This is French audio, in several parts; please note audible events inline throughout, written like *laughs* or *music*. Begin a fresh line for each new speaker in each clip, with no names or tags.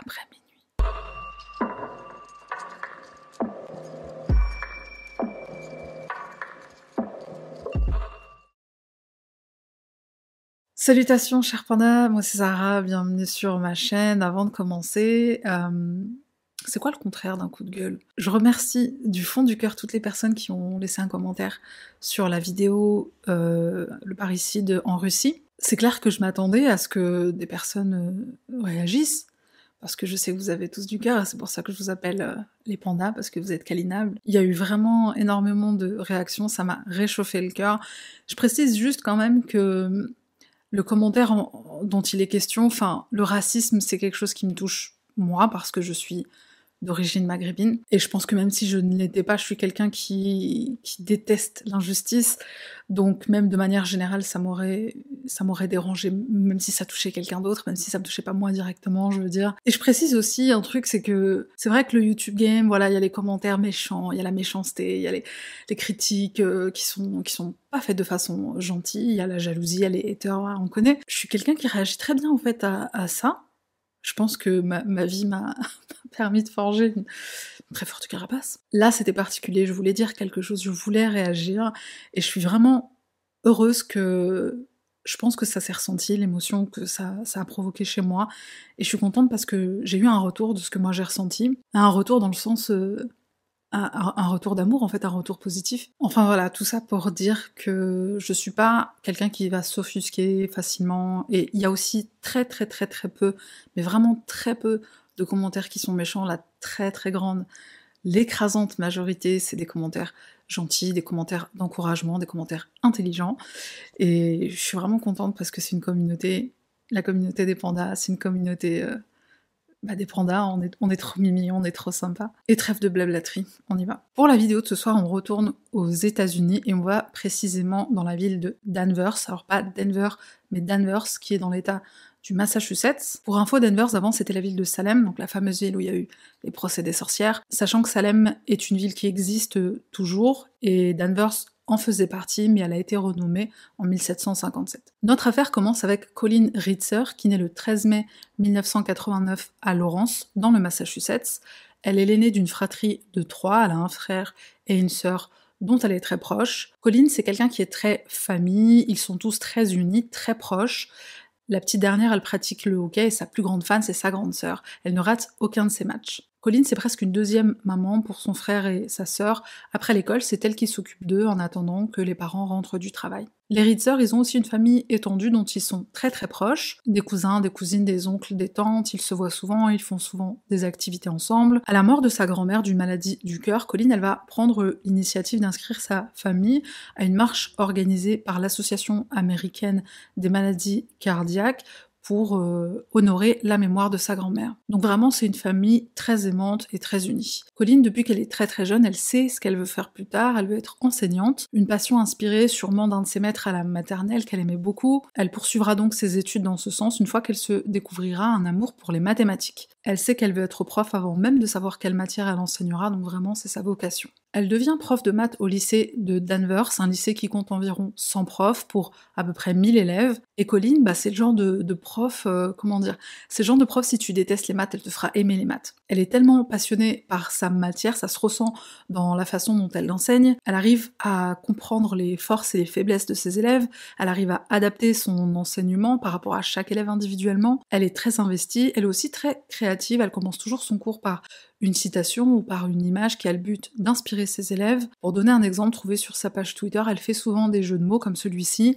après minuit. Salutations chers pandas, moi c'est Sarah, bienvenue sur ma chaîne. Avant de commencer, euh, c'est quoi le contraire d'un coup de gueule? Je remercie du fond du cœur toutes les personnes qui ont laissé un commentaire sur la vidéo euh, Le parricide en Russie. C'est clair que je m'attendais à ce que des personnes euh, réagissent, parce que je sais que vous avez tous du cœur, c'est pour ça que je vous appelle les pandas, parce que vous êtes câlinables. Il y a eu vraiment énormément de réactions, ça m'a réchauffé le cœur. Je précise juste quand même que le commentaire dont il est question, enfin, le racisme, c'est quelque chose qui me touche moi parce que je suis d'origine maghrébine. Et je pense que même si je ne l'étais pas, je suis quelqu'un qui, qui déteste l'injustice. Donc même de manière générale, ça m'aurait ça m'aurait dérangé, même si ça touchait quelqu'un d'autre, même si ça me touchait pas moi directement, je veux dire. Et je précise aussi un truc, c'est que c'est vrai que le YouTube game, voilà, il y a les commentaires méchants, il y a la méchanceté, il y a les, les critiques euh, qui sont qui sont pas faites de façon gentille, il y a la jalousie, il y a les haters, on connaît. Je suis quelqu'un qui réagit très bien en fait à, à ça. Je pense que ma, vie *laughs* m'a permis de forger une très forte carapace. Là, c'était particulier, je voulais dire quelque chose, je voulais réagir, et je suis vraiment heureuse que je pense que ça s'est ressenti, l'émotion que ça, ça, a provoqué chez moi. Et je suis contente parce que j'ai eu un retour de ce que moi j'ai ressenti. Un retour dans le sens. Euh, un, retour d'amour, en fait, un retour positif. Enfin voilà, tout ça pour dire que je suis pas quelqu'un qui va s'offusquer facilement. Et il y a aussi très très très très peu, mais vraiment très peu de commentaires qui sont méchants. La très très grande, l'écrasante majorité, c'est des commentaires gentils, des commentaires d'encouragement, des commentaires intelligents. Et je suis vraiment contente parce que c'est une communauté, la communauté des pandas, c'est une communauté euh, bah, des pandas, on est, on est trop mimi, on est trop sympa. Et trêve de blablaterie, on y va. Pour la vidéo de ce soir, on retourne aux États-Unis et on va précisément dans la ville de Danvers. Alors pas Denver, mais Danvers, qui est dans l'état du Massachusetts. Pour info, Denver, avant, c'était la ville de Salem, donc la fameuse ville où il y a eu les procès des sorcières. Sachant que Salem est une ville qui existe toujours, et Danvers en faisait partie, mais elle a été renommée en 1757. Notre affaire commence avec Colleen Ritzer, qui naît le 13 mai 1989 à Lawrence, dans le Massachusetts. Elle est l'aînée d'une fratrie de trois, elle a un frère et une sœur dont elle est très proche. Colleen, c'est quelqu'un qui est très famille, ils sont tous très unis, très proches. La petite dernière, elle pratique le hockey et sa plus grande fan, c'est sa grande sœur. Elle ne rate aucun de ses matchs. Colline, c'est presque une deuxième maman pour son frère et sa sœur. Après l'école, c'est elle qui s'occupe d'eux en attendant que les parents rentrent du travail. Les Ritzer, ils ont aussi une famille étendue dont ils sont très très proches. Des cousins, des cousines, des oncles, des tantes, ils se voient souvent, ils font souvent des activités ensemble. À la mort de sa grand-mère d'une maladie du cœur, Colline, elle va prendre l'initiative d'inscrire sa famille à une marche organisée par l'Association américaine des maladies cardiaques pour euh, honorer la mémoire de sa grand-mère. Donc vraiment, c'est une famille très aimante et très unie. Colline, depuis qu'elle est très très jeune, elle sait ce qu'elle veut faire plus tard, elle veut être enseignante, une passion inspirée sûrement d'un de ses maîtres à la maternelle qu'elle aimait beaucoup. Elle poursuivra donc ses études dans ce sens une fois qu'elle se découvrira un amour pour les mathématiques. Elle sait qu'elle veut être prof avant même de savoir quelle matière elle enseignera, donc vraiment c'est sa vocation. Elle devient prof de maths au lycée de Danvers, un lycée qui compte environ 100 profs pour à peu près 1000 élèves. Et Colline, bah, c'est le genre de, prof, euh, comment dire, c'est le genre de prof, si tu détestes les maths, elle te fera aimer les maths. Elle est tellement passionnée par sa matière, ça se ressent dans la façon dont elle l'enseigne. Elle arrive à comprendre les forces et les faiblesses de ses élèves, elle arrive à adapter son enseignement par rapport à chaque élève individuellement. Elle est très investie, elle est aussi très créative, elle commence toujours son cours par une citation ou par une image qui a le but d'inspirer ses élèves. Pour donner un exemple trouvé sur sa page Twitter, elle fait souvent des jeux de mots comme celui-ci.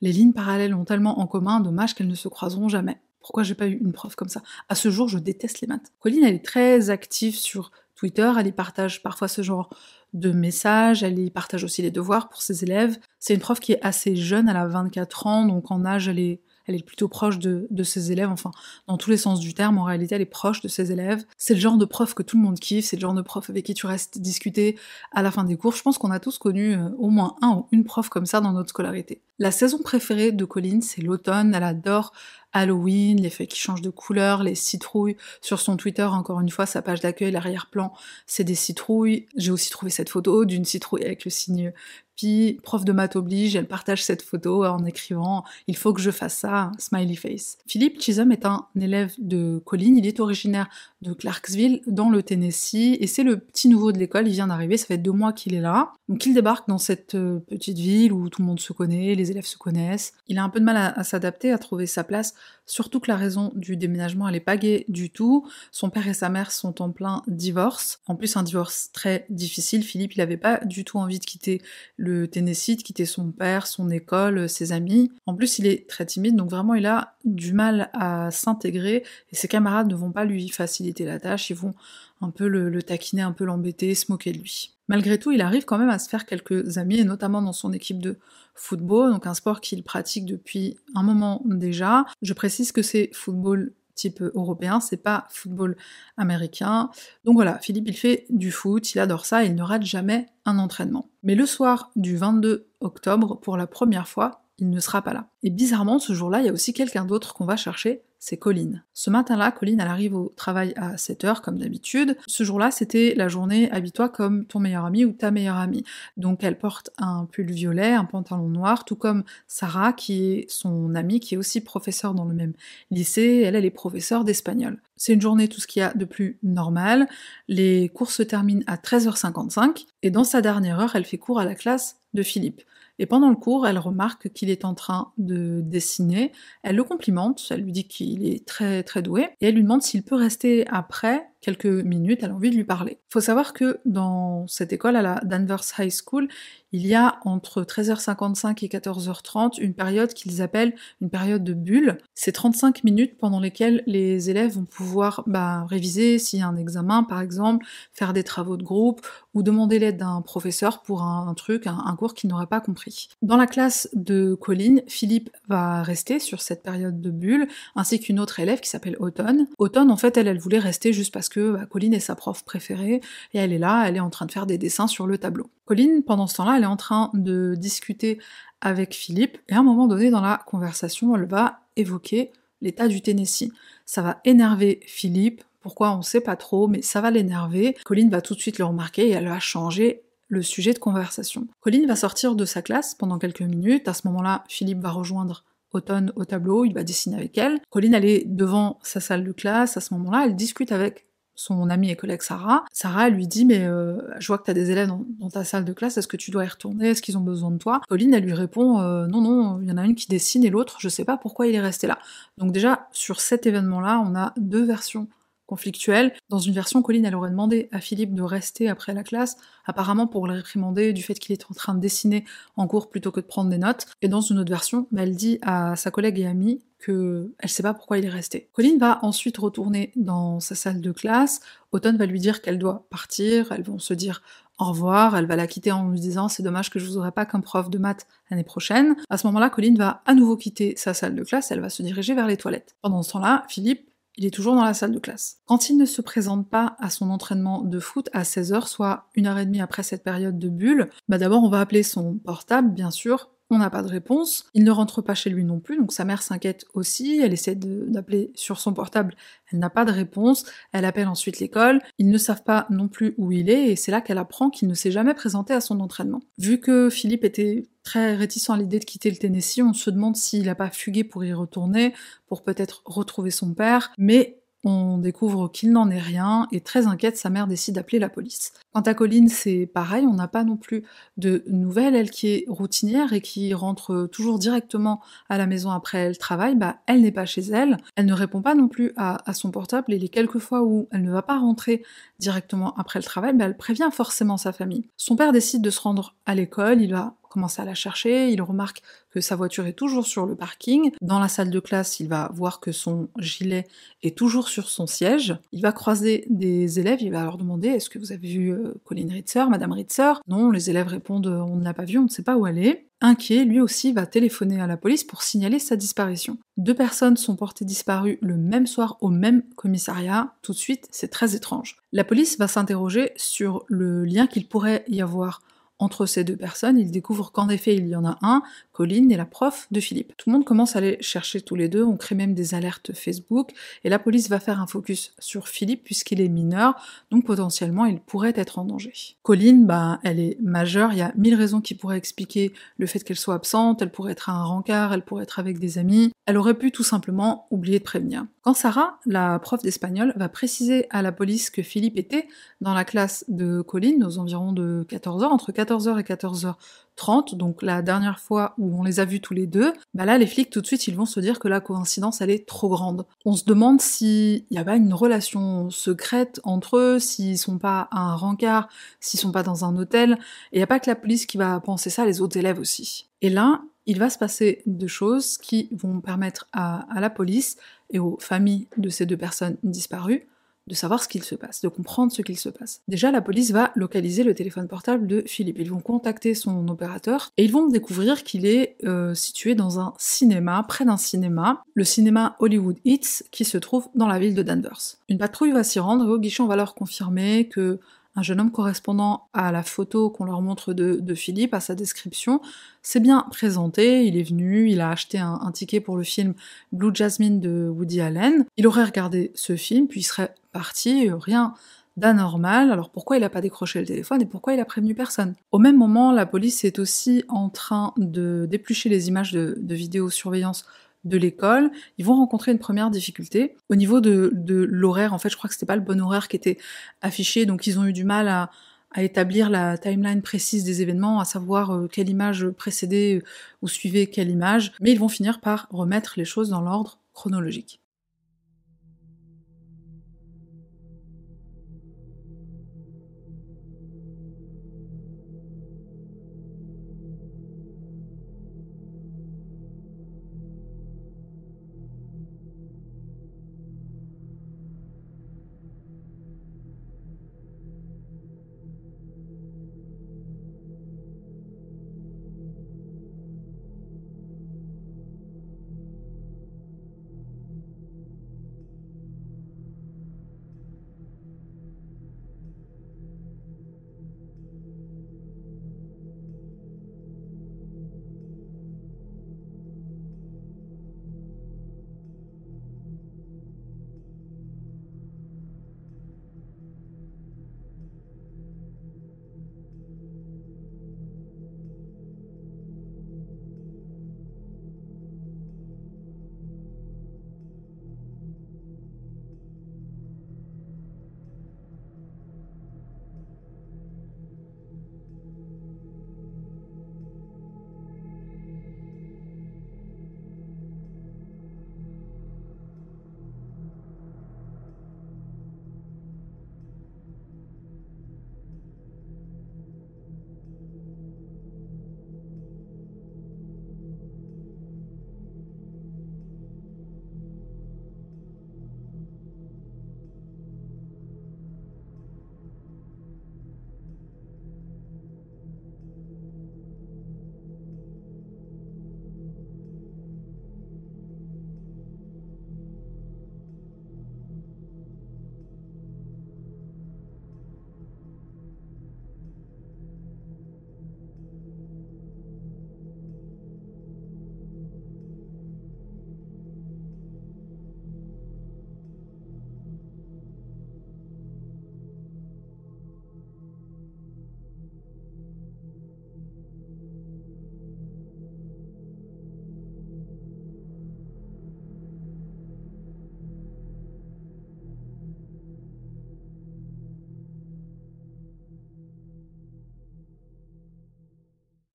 Les lignes parallèles ont tellement en commun, dommage qu'elles ne se croiseront jamais. Pourquoi j'ai pas eu une prof comme ça? À ce jour, je déteste les maths. Colline, elle est très active sur Twitter, elle y partage parfois ce genre de messages, elle y partage aussi les devoirs pour ses élèves. C'est une prof qui est assez jeune, elle a 24 ans, donc en âge, elle est elle est plutôt proche de, ses élèves, enfin, dans tous les sens du terme, en réalité, elle est proche de ses élèves. C'est le genre de prof que tout le monde kiffe, c'est le genre de prof avec qui tu restes discuter à la fin des cours. Je pense qu'on a tous connu euh, au moins un ou une prof comme ça dans notre scolarité. La saison préférée de Colline, c'est l'automne, elle adore Halloween, les feuilles qui changent de couleur, les citrouilles. Sur son Twitter, encore une fois, sa page d'accueil, l'arrière-plan, c'est des citrouilles. J'ai aussi trouvé cette photo d'une citrouille avec le signe Puis, prof de maths oblige, elle partage cette photo en écrivant Il faut que je fasse ça, smiley face. Philippe Chisholm est un élève de Colline, il est originaire de Clarksville, dans le Tennessee, et c'est le petit nouveau de l'école, il vient d'arriver, ça fait deux mois qu'il est là. Donc il débarque dans cette euh, petite ville où tout le monde se connaît, les élèves se connaissent. Il a un peu de mal à, s'adapter, à trouver sa place, surtout que la raison du déménagement, elle est pas gaie du tout. Son père et sa mère sont en plein divorce. En plus, un divorce très difficile. Philippe, il avait pas du tout envie de quitter le Tennessee, de quitter son père, son école, ses amis. En plus, il est très timide, donc vraiment, il a du mal à s'intégrer et ses camarades ne vont pas lui faciliter la tâche, ils vont un peu le, taquiner, un peu l'embêter, se moquer de lui. Malgré tout, il arrive quand même à se faire quelques amis, et notamment dans son équipe de football, donc un sport qu'il pratique depuis un moment déjà. Je précise que c'est football type européen, c'est pas football américain. Donc voilà, Philippe il fait du foot, il adore ça, il ne rate jamais un entraînement. Mais le soir du 22 octobre, pour la première fois, il ne sera pas là. Et bizarrement, ce jour-là, il y a aussi quelqu'un d'autre qu'on va chercher, c'est Colline. Ce matin-là, Colline, elle arrive au travail à 7h, comme d'habitude. Ce jour-là, c'était la journée habille-toi comme ton meilleur ami ou ta meilleure amie. Donc elle porte un pull violet, un pantalon noir, tout comme Sarah, qui est son amie, qui est aussi professeure dans le même lycée. Elle, elle est professeure d'espagnol. C'est une journée tout ce qu'il y a de plus normal. Les cours se terminent à 13h55, et dans sa dernière heure, elle fait cours à la classe de Philippe. Et pendant le cours, elle remarque qu'il est en train de dessiner. Elle le complimente, elle lui dit qu'il est très très doué, et elle lui demande s'il peut rester après quelques minutes, elle a envie de lui parler. Faut savoir que dans cette école, à la Danvers High School, il y a entre 13h55 et 14h30 une période qu'ils appellent une période de bulle. C'est 35 minutes pendant lesquelles les élèves vont pouvoir bah, réviser s'il y a un examen par exemple, faire des travaux de groupe ou demander l'aide d'un professeur pour un, truc, un, cours qu'il n'aurait pas compris. Dans la classe de Colline, Philippe va rester sur cette période de bulle, ainsi qu'une autre élève qui s'appelle Autumn. Autumn, en fait, elle, elle voulait rester juste parce que bah, Colline est sa prof préférée, et elle est là, elle est en train de faire des dessins sur le tableau. Colline, pendant ce temps-là, elle est en train de discuter avec Philippe, et à un moment donné dans la conversation, elle va évoquer l'état du Tennessee. Ça va énerver Philippe, pourquoi on sait pas trop, mais ça va l'énerver. Colline va tout de suite le remarquer et elle va changer le sujet de conversation. Colline va sortir de sa classe pendant quelques minutes, à ce moment-là, Philippe va rejoindre Automne au tableau, il va dessiner avec elle. Colline, elle est devant sa salle de classe, à ce moment-là, elle discute avec son amie et collègue Sarah. Sarah lui dit mais euh, je vois que tu as des élèves dans, ta salle de classe, est-ce que tu dois y retourner, est-ce qu'ils ont besoin de toi? Pauline elle lui répond euh, non non, il y en a une qui dessine et l'autre je sais pas pourquoi il est resté là. Donc déjà sur cet événement-là, on a deux versions conflictuelles. Dans une version, Colline, elle aurait demandé à Philippe de rester après la classe, apparemment pour le réprimander du fait qu'il était en train de dessiner en cours plutôt que de prendre des notes. Et dans une autre version, elle dit à sa collègue et amie que elle sait pas pourquoi il est resté. Colline va ensuite retourner dans sa salle de classe. Automne va lui dire qu'elle doit partir. Elles vont se dire au revoir. Elle va la quitter en lui disant c'est dommage que je vous aurai pas comme prof de maths l'année prochaine. À ce moment-là, Colline va à nouveau quitter sa salle de classe. Elle va se diriger vers les toilettes. Pendant ce temps-là, Philippe il est toujours dans la salle de classe. Quand il ne se présente pas à son entraînement de foot à 16h, soit une heure et demie après cette période de bulle, bah d'abord on va appeler son portable, bien sûr, on n'a pas de réponse. Il ne rentre pas chez lui non plus, donc sa mère s'inquiète aussi. Elle essaie d'appeler sur son portable, elle n'a pas de réponse. Elle appelle ensuite l'école. Ils ne savent pas non plus où il est, et c'est là qu'elle apprend qu'il ne s'est jamais présenté à son entraînement. Vu que Philippe était très réticent à l'idée de quitter le Tennessee, on se demande s'il n'a pas fugué pour y retourner, pour peut-être retrouver son père, mais on découvre qu'il n'en est rien et très inquiète, sa mère décide d'appeler la police. Quant à Colline, c'est pareil, on n'a pas non plus de nouvelles, elle qui est routinière et qui rentre toujours directement à la maison après le travail, bah elle n'est pas chez elle, elle ne répond pas non plus à, son portable et les quelques fois où elle ne va pas rentrer directement après le travail, bah elle prévient forcément sa famille. Son père décide de se rendre à l'école, il va commence à la chercher, il remarque que sa voiture est toujours sur le parking. Dans la salle de classe, il va voir que son gilet est toujours sur son siège. Il va croiser des élèves, il va leur demander est-ce que vous avez vu euh, Colin Ritzer, Madame Ritzer? Non, les élèves répondent on ne l'a pas vue, on ne sait pas où elle est. Inquiet, lui aussi va téléphoner à la police pour signaler sa disparition. Deux personnes sont portées disparues le même soir au même commissariat. Tout de suite, c'est très étrange. La police va s'interroger sur le lien qu'il pourrait y avoir entre ces deux personnes, il découvre qu'en effet il y en a un, Colline, et la prof de Philippe. Tout le monde commence à les chercher tous les deux, on crée même des alertes Facebook, et la police va faire un focus sur Philippe puisqu'il est mineur, donc potentiellement il pourrait être en danger. Colline, bah, elle est majeure, il y a mille raisons qui pourraient expliquer le fait qu'elle soit absente, elle pourrait être à un rencard, elle pourrait être avec des amis, elle aurait pu tout simplement oublier de prévenir. Quand Sarah, la prof d'espagnol, va préciser à la police que Philippe était dans la classe de Colline aux environs de 14h, entre 14h et 14h30, donc la dernière fois où on les a vus tous les deux, bah là les flics tout de suite ils vont se dire que la coïncidence elle est trop grande. On se demande s'il n'y a pas une relation secrète entre eux, s'ils sont pas à un rencard, s'ils sont pas dans un hôtel, et il n'y a pas que la police qui va penser ça, les autres élèves aussi. Et là, il va se passer deux choses qui vont permettre à, la police et aux familles de ces deux personnes disparues de savoir ce qu'il se passe, de comprendre ce qu'il se passe. Déjà, la police va localiser le téléphone portable de Philippe. Ils vont contacter son opérateur et ils vont découvrir qu'il est euh, situé dans un cinéma, près d'un cinéma, le cinéma Hollywood Hits, qui se trouve dans la ville de Danvers. Une patrouille va s'y rendre et au guichet, on va leur confirmer que un jeune homme correspondant à la photo qu'on leur montre de, Philippe, à sa description, s'est bien présenté, il est venu, il a acheté un, ticket pour le film Blue Jasmine de Woody Allen, il aurait regardé ce film, puis il serait parti, rien d'anormal, alors pourquoi il n'a pas décroché le téléphone et pourquoi il a prévenu personne? Au même moment, la police est aussi en train de d'éplucher les images de vidéosurveillance de l'école, ils vont rencontrer une première difficulté. Au niveau de, l'horaire, en fait, je crois que c'était pas le bon horaire qui était affiché, donc ils ont eu du mal à, établir la timeline précise des événements, à savoir euh, quelle image précédait euh, ou suivait quelle image, mais ils vont finir par remettre les choses dans l'ordre chronologique.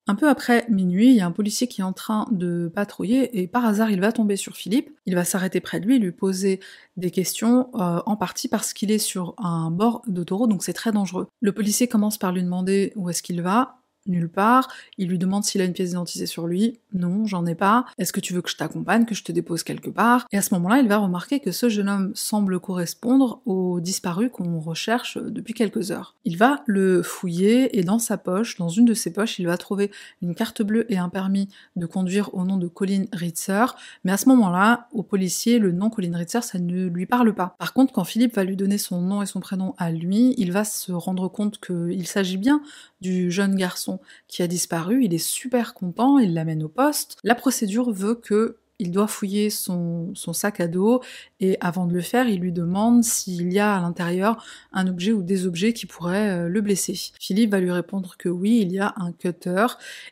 Un peu après minuit, il y a un policier qui est en train de patrouiller et par hasard il va tomber sur Philippe. Il va s'arrêter près de lui, lui poser des questions, euh, en partie parce qu'il est sur un bord d'autoroute, donc c'est très dangereux. Le policier commence par lui demander où est-ce qu'il va, nulle part. Il lui demande s'il a une pièce d'identité sur lui. Non, j'en ai pas. Est-ce que tu veux que je t'accompagne, que je te dépose quelque part? Et à ce moment-là, il va remarquer que ce jeune homme semble correspondre au disparu qu'on recherche depuis quelques heures. Il va le fouiller et dans sa poche, dans une de ses poches, il va trouver une carte bleue et un permis de conduire au nom de Colin Ritzer. Mais à ce moment-là, au policier, le nom Colin Ritzer, ça ne lui parle pas. Par contre, quand Philippe va lui donner son nom et son prénom à lui, il va se rendre compte qu'il s'agit bien du jeune garçon qui a disparu, il est super content, il l'amène au poste. La procédure veut que il doit fouiller son, sac à dos et avant de le faire, il lui demande s'il y a à l'intérieur un objet ou des objets qui pourraient euh, le blesser. Philippe va lui répondre que oui, il y a un cutter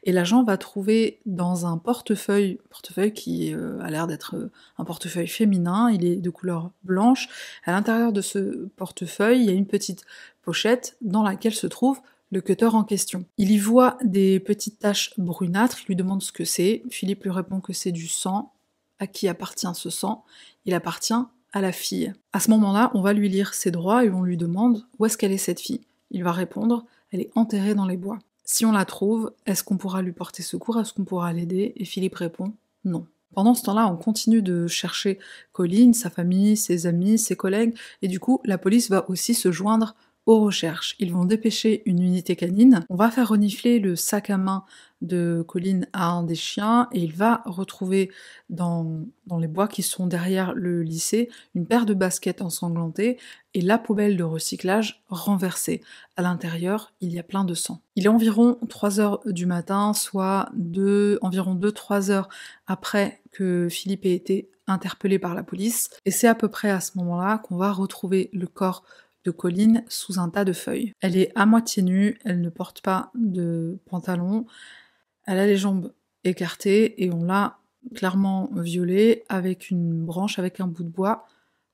et l'agent va trouver dans un portefeuille, portefeuille qui euh, a l'air d'être euh, un portefeuille féminin, il est de couleur blanche. À l'intérieur de ce portefeuille, il y a une petite pochette dans laquelle se trouve le cutter en question. Il y voit des petites taches brunâtres, il lui demande ce que c'est. Philippe lui répond que c'est du sang. À qui appartient ce sang? Il appartient à la fille. À ce moment-là, on va lui lire ses droits et on lui demande où est-ce qu'elle est cette fille? Il va répondre elle est enterrée dans les bois. Si on la trouve, est-ce qu'on pourra lui porter secours? Est-ce qu'on pourra l'aider? Et Philippe répond non. Pendant ce temps-là, on continue de chercher Colline, sa famille, ses amis, ses collègues, et du coup, la police va aussi se joindre aux recherches. Ils vont dépêcher une unité canine. On va faire renifler le sac à main de Colline à un des chiens et il va retrouver dans, les bois qui sont derrière le lycée une paire de baskets ensanglantées et la poubelle de recyclage renversée. À l'intérieur, il y a plein de sang. Il est environ 3 heures du matin, soit deux, environ 2-3 heures après que Philippe ait été interpellé par la police. Et c'est à peu près à ce moment-là qu'on va retrouver le corps de Colline sous un tas de feuilles. Elle est à moitié nue, elle ne porte pas de pantalon, elle a les jambes écartées et on l'a clairement violée avec une branche, avec un bout de bois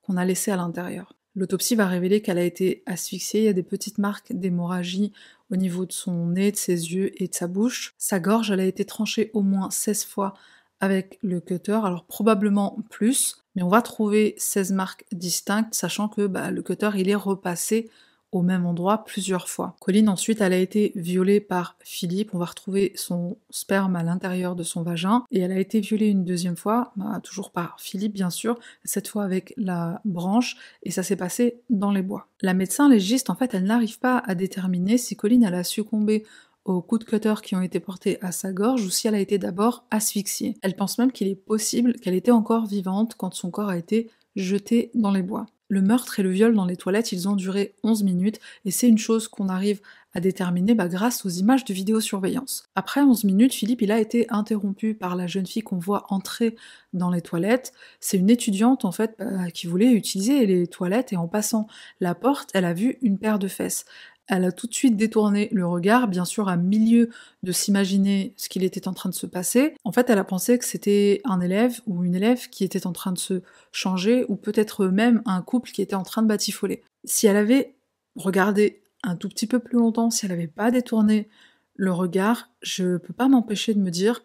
qu'on a laissé à l'intérieur. L'autopsie va révéler qu'elle a été asphyxiée, il y a des petites marques d'hémorragie au niveau de son nez, de ses yeux et de sa bouche. Sa gorge, elle a été tranchée au moins 16 fois avec le cutter, alors probablement plus, mais on va trouver 16 marques distinctes, sachant que bah, le cutter il est repassé au même endroit plusieurs fois. Colline ensuite elle a été violée par Philippe, on va retrouver son sperme à l'intérieur de son vagin, et elle a été violée une deuxième fois, bah, toujours par Philippe bien sûr, cette fois avec la branche, et ça s'est passé dans les bois. La médecin légiste en fait elle n'arrive pas à déterminer si Colline elle a succombé aux coups de cutter qui ont été portés à sa gorge ou si elle a été d'abord asphyxiée. Elle pense même qu'il est possible qu'elle était encore vivante quand son corps a été jeté dans les bois. Le meurtre et le viol dans les toilettes, ils ont duré 11 minutes et c'est une chose qu'on arrive à déterminer bah, grâce aux images de vidéosurveillance. Après 11 minutes, Philippe il a été interrompu par la jeune fille qu'on voit entrer dans les toilettes. C'est une étudiante en fait bah, qui voulait utiliser les toilettes et en passant la porte, elle a vu une paire de fesses. Elle a tout de suite détourné le regard, bien sûr à milieu de s'imaginer ce qu'il était en train de se passer. En fait, elle a pensé que c'était un élève ou une élève qui était en train de se changer, ou peut-être même un couple qui était en train de batifoler. Si elle avait regardé un tout petit peu plus longtemps, si elle n'avait pas détourné le regard, je peux pas m'empêcher de me dire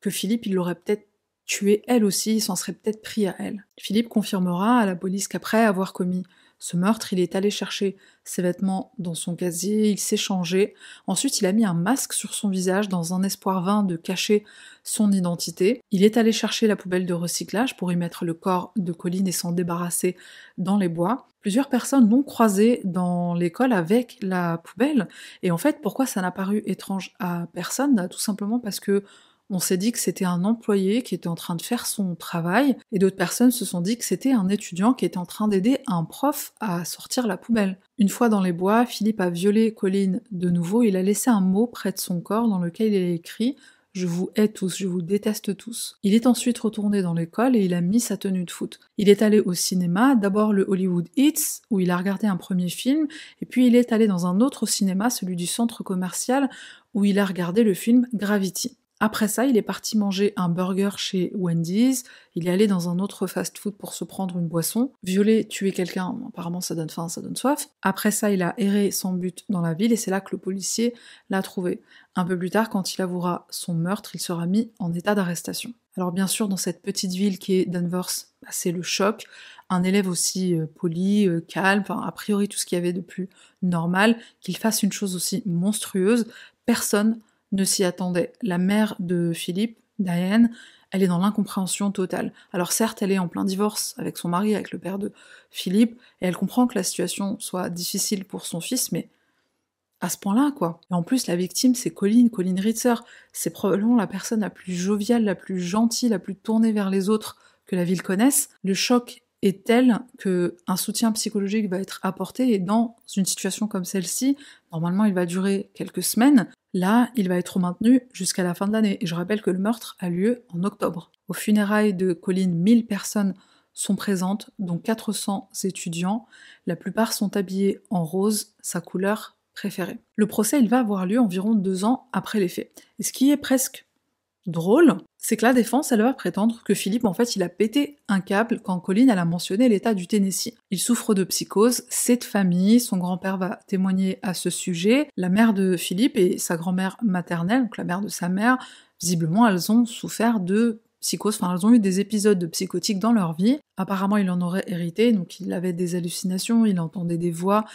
que Philippe, il l'aurait peut-être tué elle aussi, il s'en serait peut-être pris à elle. Philippe confirmera à la police qu'après avoir commis ce meurtre, il est allé chercher ses vêtements dans son casier, il s'est changé. Ensuite, il a mis un masque sur son visage dans un espoir vain de cacher son identité. Il est allé chercher la poubelle de recyclage pour y mettre le corps de Colline et s'en débarrasser dans les bois. Plusieurs personnes l'ont croisé dans l'école avec la poubelle. Et en fait, pourquoi ça n'a paru étrange à personne? Tout simplement parce que on s'est dit que c'était un employé qui était en train de faire son travail, et d'autres personnes se sont dit que c'était un étudiant qui était en train d'aider un prof à sortir la poubelle. Une fois dans les bois, Philippe a violé Colline de nouveau, il a laissé un mot près de son corps dans lequel il a écrit je vous hais tous, je vous déteste tous. Il est ensuite retourné dans l'école et il a mis sa tenue de foot. Il est allé au cinéma, d'abord le Hollywood Hits, où il a regardé un premier film, et puis il est allé dans un autre cinéma, celui du centre commercial, où il a regardé le film Gravity. Après ça, il est parti manger un burger chez Wendy's, il est allé dans un autre fast-food pour se prendre une boisson, violer, tuer quelqu'un, apparemment ça donne faim, ça donne soif. Après ça, il a erré sans but dans la ville et c'est là que le policier l'a trouvé. Un peu plus tard, quand il avouera son meurtre, il sera mis en état d'arrestation. Alors bien sûr, dans cette petite ville qui est Danvers, bah, c'est le choc. Un élève aussi euh, poli, euh, calme, a priori tout ce qu'il y avait de plus normal, qu'il fasse une chose aussi monstrueuse, personne ne s'y attendait. La mère de Philippe, Diane, elle est dans l'incompréhension totale. Alors certes, elle est en plein divorce avec son mari, avec le père de Philippe, et elle comprend que la situation soit difficile pour son fils, mais à ce point-là, quoi. Et en plus, la victime, c'est Colline, Colline Ritzer. C'est probablement la personne la plus joviale, la plus gentille, la plus tournée vers les autres que la ville connaisse. Le choc est tel que un soutien psychologique va être apporté et dans une situation comme celle-ci, normalement il va durer quelques semaines, Là, il va être maintenu jusqu'à la fin de l'année. Et je rappelle que le meurtre a lieu en octobre. Au funérailles de Colline, 1000 personnes sont présentes, dont 400 étudiants. La plupart sont habillés en rose, sa couleur préférée. Le procès, il va avoir lieu environ deux ans après les faits. Et ce qui est presque drôle, c'est que la défense, elle va prétendre que Philippe, en fait, il a pété un câble quand Colline, elle a mentionné l'état du Tennessee. Il souffre de psychose, c'est de famille, son grand-père va témoigner à ce sujet. La mère de Philippe et sa grand-mère maternelle, donc la mère de sa mère, visiblement, elles ont souffert de psychose, enfin elles ont eu des épisodes de psychotiques dans leur vie. Apparemment il en aurait hérité, donc il avait des hallucinations, il entendait des voix.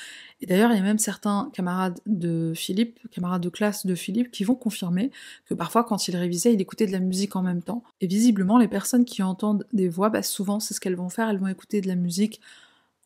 Et d'ailleurs il y a même certains camarades de Philippe, camarades de classe de Philippe, qui vont confirmer que parfois quand il révisait, il écoutait de la musique en même temps. Et visiblement les personnes qui entendent des voix, bah, souvent c'est ce qu'elles vont faire, elles vont écouter de la musique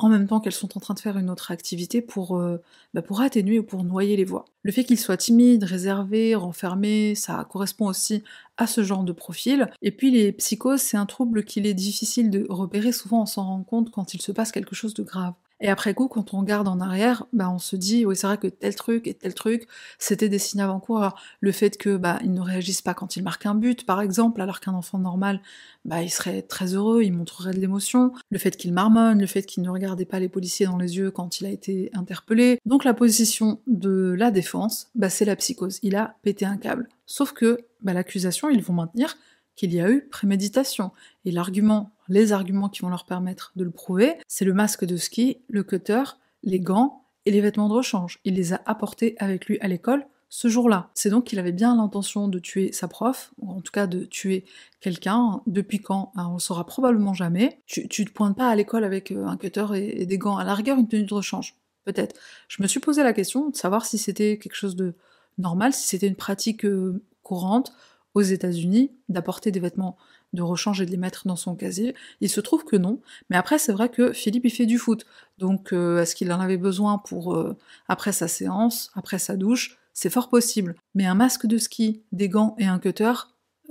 en même temps qu'elles sont en train de faire une autre activité pour, euh, bah, pour atténuer ou pour noyer les voix. Le fait qu'il soit timide, réservé, renfermé, ça correspond aussi à ce genre de profil. Et puis les psychoses, c'est un trouble qu'il est difficile de repérer, souvent on s'en rend compte quand il se passe quelque chose de grave. Et après coup, quand on regarde en arrière, bah, on se dit, oui, c'est vrai que tel truc et tel truc, c'était des signes avant-coureurs. Le fait que bah, il ne réagisse pas quand il marque un but, par exemple, alors qu'un enfant normal, bah, il serait très heureux, il montrerait de l'émotion. Le fait qu'il marmonne, le fait qu'il ne regardait pas les policiers dans les yeux quand il a été interpellé. Donc la position de la défense, bah, c'est la psychose. Il a pété un câble. Sauf que bah, l'accusation, ils vont maintenir qu'il y a eu préméditation. Et l'argument, les arguments qui vont leur permettre de le prouver, c'est le masque de ski, le cutter, les gants et les vêtements de rechange. Il les a apportés avec lui à l'école ce jour-là. C'est donc qu'il avait bien l'intention de tuer sa prof, ou en tout cas de tuer quelqu'un. Depuis quand ben, On le saura probablement jamais. Tu, tu te pointes pas à l'école avec euh, un cutter et, des gants, à la rigueur une tenue de rechange. Peut-être. Je me suis posé la question de savoir si c'était quelque chose de normal, si c'était une pratique euh, courante, aux États-Unis d'apporter des vêtements de rechange et de les mettre dans son casier. Il se trouve que non, mais après c'est vrai que Philippe il fait du foot, donc euh, est-ce qu'il en avait besoin pour euh, après sa séance, après sa douche? C'est fort possible. Mais un masque de ski, des gants et un cutter,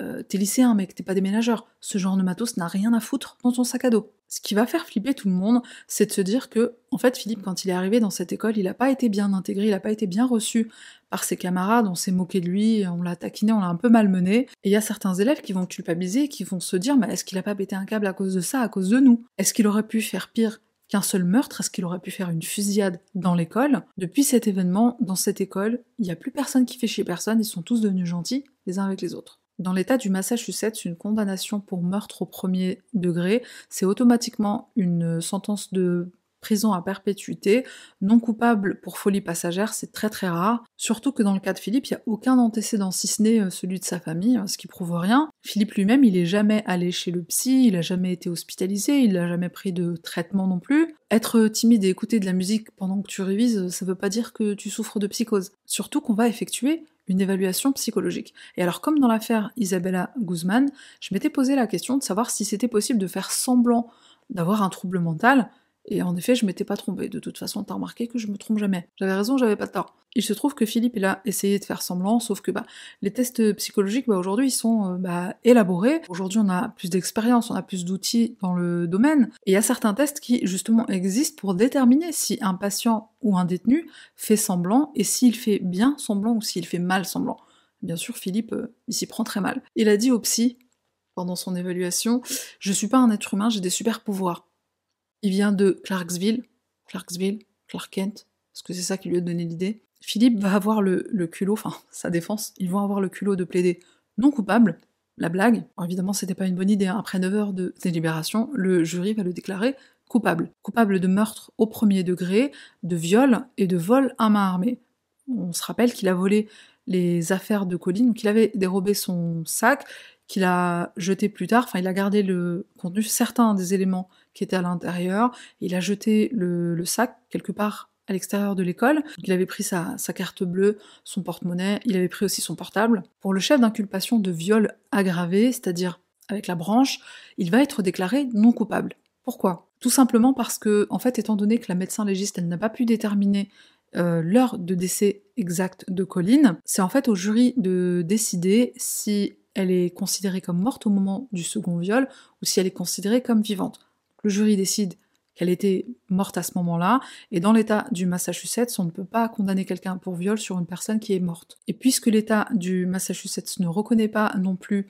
euh, t'es lycéen mec, t'es pas déménageur. Ce genre de matos n'a rien à foutre dans ton sac à dos. Ce qui va faire flipper tout le monde, c'est de se dire que, en fait, Philippe, quand il est arrivé dans cette école, il n'a pas été bien intégré, il n'a pas été bien reçu par ses camarades, on s'est moqué de lui, on l'a taquiné, on l'a un peu malmené. Et il y a certains élèves qui vont culpabiliser, qui vont se dire, mais est-ce qu'il a pas pété un câble à cause de ça, à cause de nous? Est-ce qu'il aurait pu faire pire qu'un seul meurtre? Est-ce qu'il aurait pu faire une fusillade dans l'école? Depuis cet événement, dans cette école, il n'y a plus personne qui fait chier personne, ils sont tous devenus gentils les uns avec les autres. Dans l'État du Massachusetts, une condamnation pour meurtre au premier degré, c'est automatiquement une sentence de prison à perpétuité, non coupable pour folie passagère, c'est très très rare. Surtout que dans le cas de Philippe, il n'y a aucun antécédent si ce n'est euh, celui de sa famille, hein, ce qui prouve rien. Philippe lui-même, il est jamais allé chez le psy, il a jamais été hospitalisé, il n'a jamais pris de traitement non plus. Être timide et écouter de la musique pendant que tu révises, ça veut pas dire que tu souffres de psychose. Surtout qu'on va effectuer une évaluation psychologique. Et alors, comme dans l'affaire Isabella Guzman, je m'étais posé la question de savoir si c'était possible de faire semblant d'avoir un trouble mental, et en effet, je m'étais pas trompée. De toute façon, t'as remarqué que je me trompe jamais. J'avais raison, j'avais pas tort. Il se trouve que Philippe, il a essayé de faire semblant, sauf que bah, les tests psychologiques, bah, aujourd'hui, ils sont euh, bah, élaborés. Aujourd'hui, on a plus d'expérience, on a plus d'outils dans le domaine. Et il y a certains tests qui, justement, existent pour déterminer si un patient ou un détenu fait semblant, et s'il fait bien semblant ou s'il fait mal semblant. Bien sûr, Philippe, euh, il s'y prend très mal. Il a dit au psy, pendant son évaluation, je suis pas un être humain, j'ai des super pouvoirs. Il vient de Clarksville, Clarksville, Clark Kent, parce que c'est ça qui lui a donné l'idée. Philippe va avoir le, culot, enfin *laughs* sa défense, ils vont avoir le culot de plaider non coupable. La blague, évidemment c'était pas une bonne idée, hein. après 9 heures de délibération, le jury va le déclarer coupable. Coupable de meurtre au premier degré, de viol et de vol à main armée. On se rappelle qu'il a volé les affaires de Colline, donc il avait dérobé son sac, qu'il a jeté plus tard, enfin il a gardé le contenu, certains des éléments qui étaient à l'intérieur, il a jeté le, sac quelque part à l'extérieur de l'école, il avait pris sa, carte bleue, son porte-monnaie, il avait pris aussi son portable. Pour le chef d'inculpation de viol aggravé, c'est-à-dire avec la branche, il va être déclaré non coupable. Pourquoi? Tout simplement parce que, en fait, étant donné que la médecin légiste, n'a pas pu déterminer euh, l'heure de décès exacte de Colline, c'est en fait au jury de décider si elle est considérée comme morte au moment du second viol ou si elle est considérée comme vivante. Le jury décide qu'elle était morte à ce moment-là, et dans l'État du Massachusetts, on ne peut pas condamner quelqu'un pour viol sur une personne qui est morte. Et puisque l'État du Massachusetts ne reconnaît pas non plus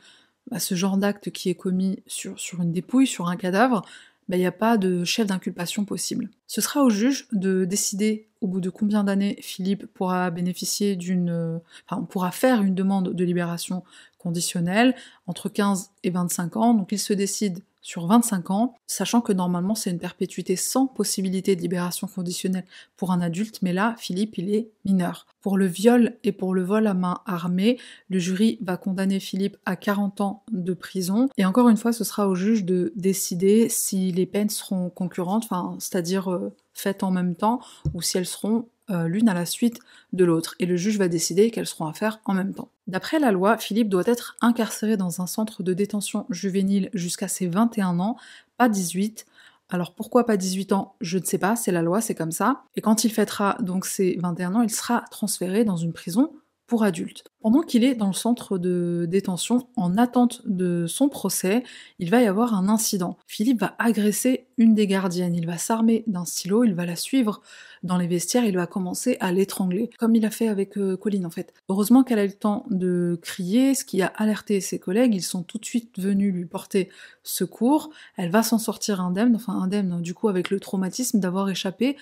bah, ce genre d'acte qui est commis sur, une dépouille, sur un cadavre, bah, il n'y a pas de chef d'inculpation possible. Ce sera au juge de décider au bout de combien d'années Philippe pourra bénéficier d'une... Enfin, pourra faire une demande de libération conditionnelle entre 15 et 25 ans, donc il se décide sur 25 ans, sachant que normalement c'est une perpétuité sans possibilité de libération conditionnelle pour un adulte, mais là, Philippe, il est mineur. Pour le viol et pour le vol à main armée, le jury va condamner Philippe à 40 ans de prison, et encore une fois, ce sera au juge de décider si les peines seront concurrentes, c'est-à-dire euh, faites en même temps, ou si elles seront euh, l'une à la suite de l'autre, et le juge va décider qu'elles seront à faire en même temps. D'après la loi, Philippe doit être incarcéré dans un centre de détention juvénile jusqu'à ses 21 ans, pas 18. Alors pourquoi pas 18 ans? Je ne sais pas, c'est la loi, c'est comme ça. Et quand il fêtera donc ses 21 ans, il sera transféré dans une prison pour adultes. Pendant qu'il est dans le centre de détention, en attente de son procès, il va y avoir un incident. Philippe va agresser une des gardiennes, il va s'armer d'un stylo, il va la suivre dans les vestiaires, il va commencer à l'étrangler, comme il a fait avec euh, Colline en fait. Heureusement qu'elle a eu le temps de crier, ce qui a alerté ses collègues, ils sont tout de suite venus lui porter secours, elle va s'en sortir indemne, enfin indemne du coup avec le traumatisme d'avoir échappé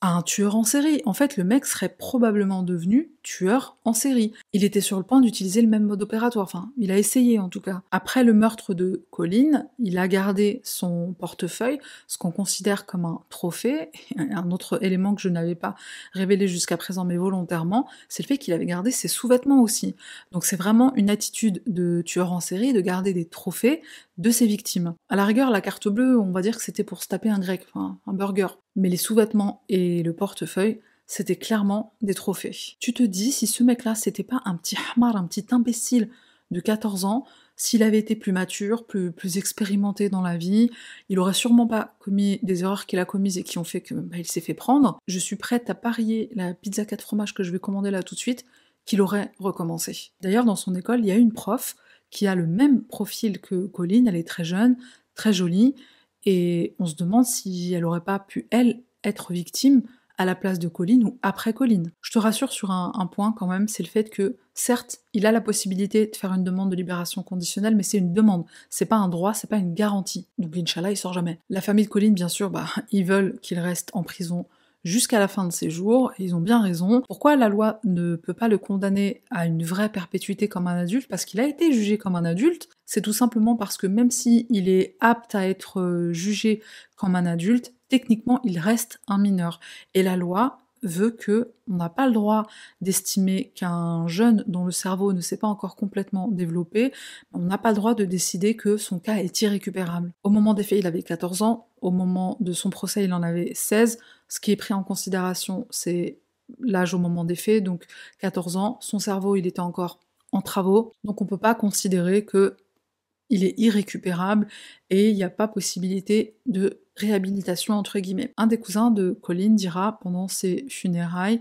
un tueur en série. En fait, le mec serait probablement devenu tueur en série. Il était sur le point d'utiliser le même mode opératoire, enfin, il a essayé en tout cas. Après le meurtre de Colline, il a gardé son portefeuille, ce qu'on considère comme un trophée. Un autre élément que je n'avais pas révélé jusqu'à présent, mais volontairement, c'est le fait qu'il avait gardé ses sous-vêtements aussi. Donc c'est vraiment une attitude de tueur en série de garder des trophées de ses victimes. À la rigueur, la carte bleue, on va dire que c'était pour se taper un grec, enfin un burger. Mais les sous-vêtements et le portefeuille, c'était clairement des trophées. Tu te dis, si ce mec-là, c'était pas un petit hamar, un petit imbécile de 14 ans, s'il avait été plus mature, plus, plus expérimenté dans la vie, il aurait sûrement pas commis des erreurs qu'il a commises et qui ont fait qu'il bah, s'est fait prendre. Je suis prête à parier la pizza 4 fromages que je vais commander là tout de suite, qu'il aurait recommencé. D'ailleurs, dans son école, il y a une prof qui a le même profil que Colline, elle est très jeune, très jolie, et on se demande si elle aurait pas pu, elle, être victime à la place de Colline ou après Colline. Je te rassure sur un, point quand même, c'est le fait que, certes, il a la possibilité de faire une demande de libération conditionnelle, mais c'est une demande, c'est pas un droit, c'est pas une garantie. Donc Inch'Allah, il sort jamais. La famille de Colline, bien sûr, bah, *laughs* ils veulent qu'il reste en prison jusqu'à la fin de ses jours, et ils ont bien raison. Pourquoi la loi ne peut pas le condamner à une vraie perpétuité comme un adulte? Parce qu'il a été jugé comme un adulte, c'est tout simplement parce que même si il est apte à être euh, jugé comme un adulte, techniquement il reste un mineur. Et la loi veut que on n'a pas le droit d'estimer qu'un jeune dont le cerveau ne s'est pas encore complètement développé, on n'a pas le droit de décider que son cas est irrécupérable. Au moment des faits, il avait 14 ans, au moment de son procès, il en avait 16. Ce qui est pris en considération, c'est l'âge au moment des faits, donc 14 ans. Son cerveau, il était encore en travaux, donc on peut pas considérer que il est irrécupérable et il n'y a pas possibilité de réhabilitation entre guillemets. Un des cousins de Colline dira pendant ses funérailles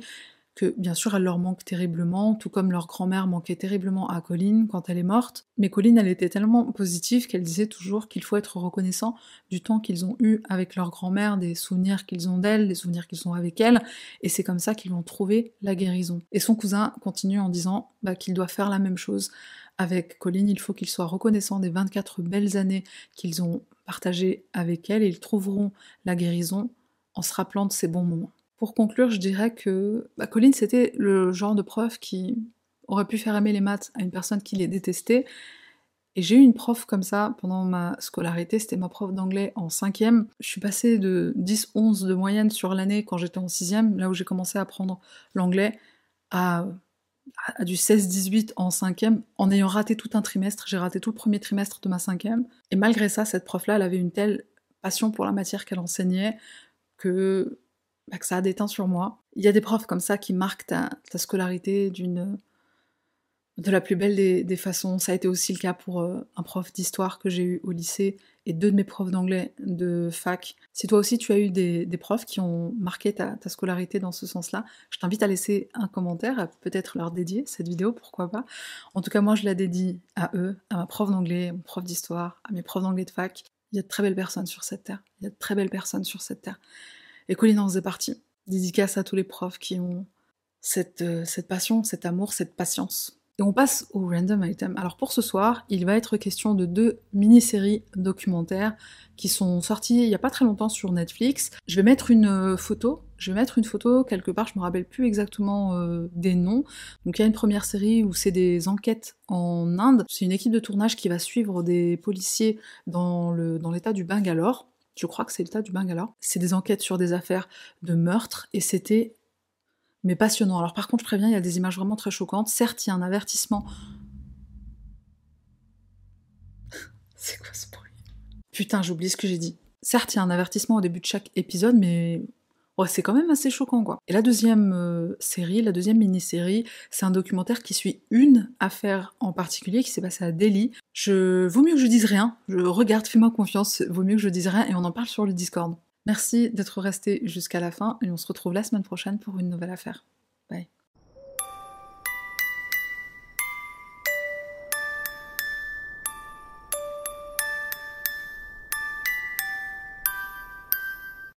que bien sûr elle leur manque terriblement, tout comme leur grand-mère manquait terriblement à Colline quand elle est morte. Mais Colline, elle était tellement positive qu'elle disait toujours qu'il faut être reconnaissant du temps qu'ils ont eu avec leur grand-mère, des souvenirs qu'ils ont d'elle, des souvenirs qu'ils ont avec elle, et c'est comme ça qu'ils vont trouver la guérison. Et son cousin continue en disant bah, qu'il doit faire la même chose. Avec Colline, il faut qu'ils soient reconnaissants des 24 belles années qu'ils ont partagées avec elle et ils trouveront la guérison en se rappelant de ces bons moments. Pour conclure, je dirais que bah, Colline, c'était le genre de prof qui aurait pu faire aimer les maths à une personne qui les détestait. Et j'ai eu une prof comme ça pendant ma scolarité, c'était ma prof d'anglais en cinquième. Je suis passée de 10-11 de moyenne sur l'année quand j'étais en sixième, là où j'ai commencé à apprendre l'anglais, à du 16-18 en cinquième, en ayant raté tout un trimestre. J'ai raté tout le premier trimestre de ma cinquième. Et malgré ça, cette prof-là, elle avait une telle passion pour la matière qu'elle enseignait que, bah, ça a déteint sur moi. Il y a des profs comme ça qui marquent ta, ta scolarité d'une de la plus belle des, façons. Ça a été aussi le cas pour euh, un prof d'histoire que j'ai eu au lycée et deux de mes profs d'anglais de fac. Si toi aussi tu as eu des, profs qui ont marqué ta, scolarité dans ce sens-là, je t'invite à laisser un commentaire, à peut-être leur dédier cette vidéo, pourquoi pas. En tout cas, moi je la dédie à eux, à ma prof d'anglais, mon prof d'histoire, à mes profs d'anglais de fac. Il y a de très belles personnes sur cette terre. Il y a de très belles personnes sur cette terre. Et Colline en faisait partie. Dédicace à tous les profs qui ont cette, euh, cette passion, cet amour, cette patience. Et on passe au random item. Alors pour ce soir, il va être question de deux mini-séries documentaires qui sont sorties il n'y a pas très longtemps sur Netflix. Je vais mettre une euh, photo. Je vais mettre une photo quelque part, je me rappelle plus exactement euh, des noms. Donc il y a une première série où c'est des enquêtes en Inde. C'est une équipe de tournage qui va suivre des policiers dans l'état du Bangalore. Je crois que c'est l'état du Bangalore. C'est des enquêtes sur des affaires de meurtre et c'était mais passionnant. Alors par contre, je préviens, il y a des images vraiment très choquantes. Certes, il y a un avertissement. *laughs* c'est quoi ce bruit? Putain, j'oublie ce que j'ai dit. Certes, il y a un avertissement au début de chaque épisode, mais ouais, c'est quand même assez choquant, quoi. Et la deuxième euh, série, la deuxième mini-série, c'est un documentaire qui suit une affaire en particulier qui s'est passée à Delhi. Je... Vaut mieux que je dise rien. Je regarde, fais-moi confiance. Vaut mieux que je dise rien et on en parle sur le Discord. Merci d'être resté jusqu'à la fin et on se retrouve la semaine prochaine pour une nouvelle affaire.